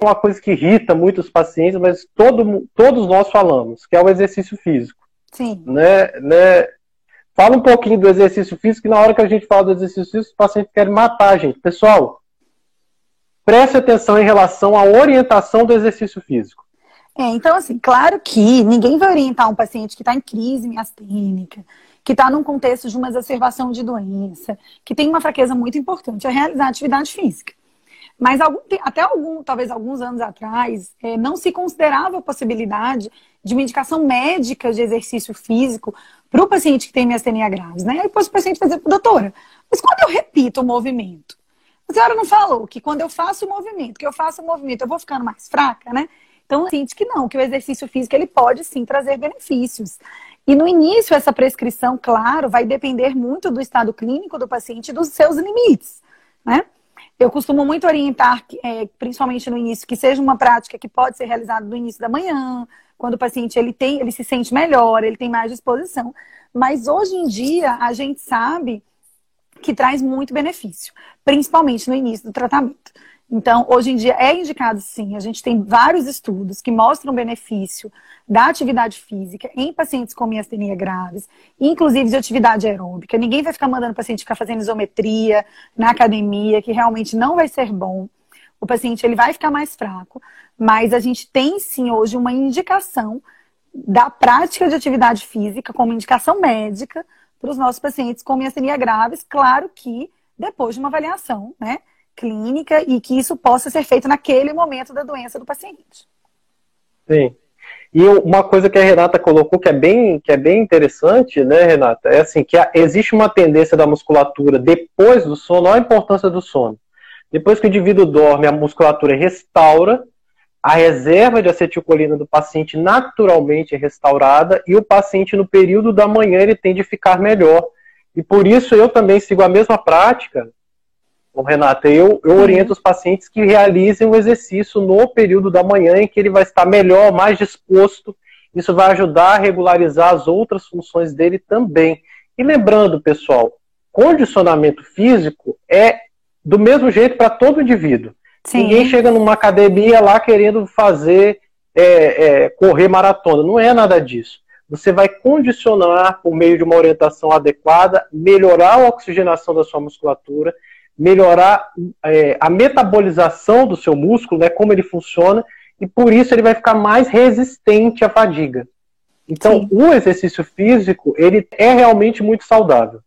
uma coisa que irrita muitos pacientes, mas todo, todos nós falamos, que é o exercício físico. Sim. Né, né? Fala um pouquinho do exercício físico, que na hora que a gente fala do exercício físico, os pacientes querem matar a gente. Pessoal, preste atenção em relação à orientação do exercício físico. É, então, assim, claro que ninguém vai orientar um paciente que está em crise miastênica, que está num contexto de uma exacerbação de doença, que tem uma fraqueza muito importante, a realizar atividade física. Mas algum, até algum, talvez alguns anos atrás, é, não se considerava a possibilidade de uma indicação médica de exercício físico para o paciente que tem miastenia graves, né? Aí depois o paciente vai doutora, mas quando eu repito o movimento, a senhora não falou que quando eu faço o movimento, que eu faço o movimento, eu vou ficando mais fraca, né? Então, sente que não, que o exercício físico ele pode sim trazer benefícios. E no início, essa prescrição, claro, vai depender muito do estado clínico do paciente e dos seus limites, né? Eu costumo muito orientar, é, principalmente no início, que seja uma prática que pode ser realizada no início da manhã, quando o paciente ele tem, ele se sente melhor, ele tem mais disposição. Mas hoje em dia a gente sabe que traz muito benefício, principalmente no início do tratamento. Então, hoje em dia é indicado sim. A gente tem vários estudos que mostram benefício da atividade física em pacientes com miastenia graves, inclusive de atividade aeróbica. Ninguém vai ficar mandando o paciente ficar fazendo isometria na academia, que realmente não vai ser bom. O paciente ele vai ficar mais fraco, mas a gente tem sim hoje uma indicação da prática de atividade física como indicação médica para os nossos pacientes com miastenia graves, claro que depois de uma avaliação, né? clínica e que isso possa ser feito naquele momento da doença do paciente. Sim. E uma coisa que a Renata colocou que é bem, que é bem interessante, né, Renata, é assim que existe uma tendência da musculatura depois do sono, olha a importância do sono. Depois que o indivíduo dorme, a musculatura restaura, a reserva de acetilcolina do paciente naturalmente é restaurada e o paciente no período da manhã ele tende a ficar melhor. E por isso eu também sigo a mesma prática Renata, eu, eu uhum. oriento os pacientes que realizem o exercício no período da manhã em que ele vai estar melhor, mais disposto. Isso vai ajudar a regularizar as outras funções dele também. E lembrando, pessoal, condicionamento físico é do mesmo jeito para todo indivíduo. Sim. Ninguém chega numa academia lá querendo fazer é, é, correr maratona. Não é nada disso. Você vai condicionar por meio de uma orientação adequada, melhorar a oxigenação da sua musculatura melhorar é, a metabolização do seu músculo, né, como ele funciona, e por isso ele vai ficar mais resistente à fadiga. Então, Sim. o exercício físico, ele é realmente muito saudável.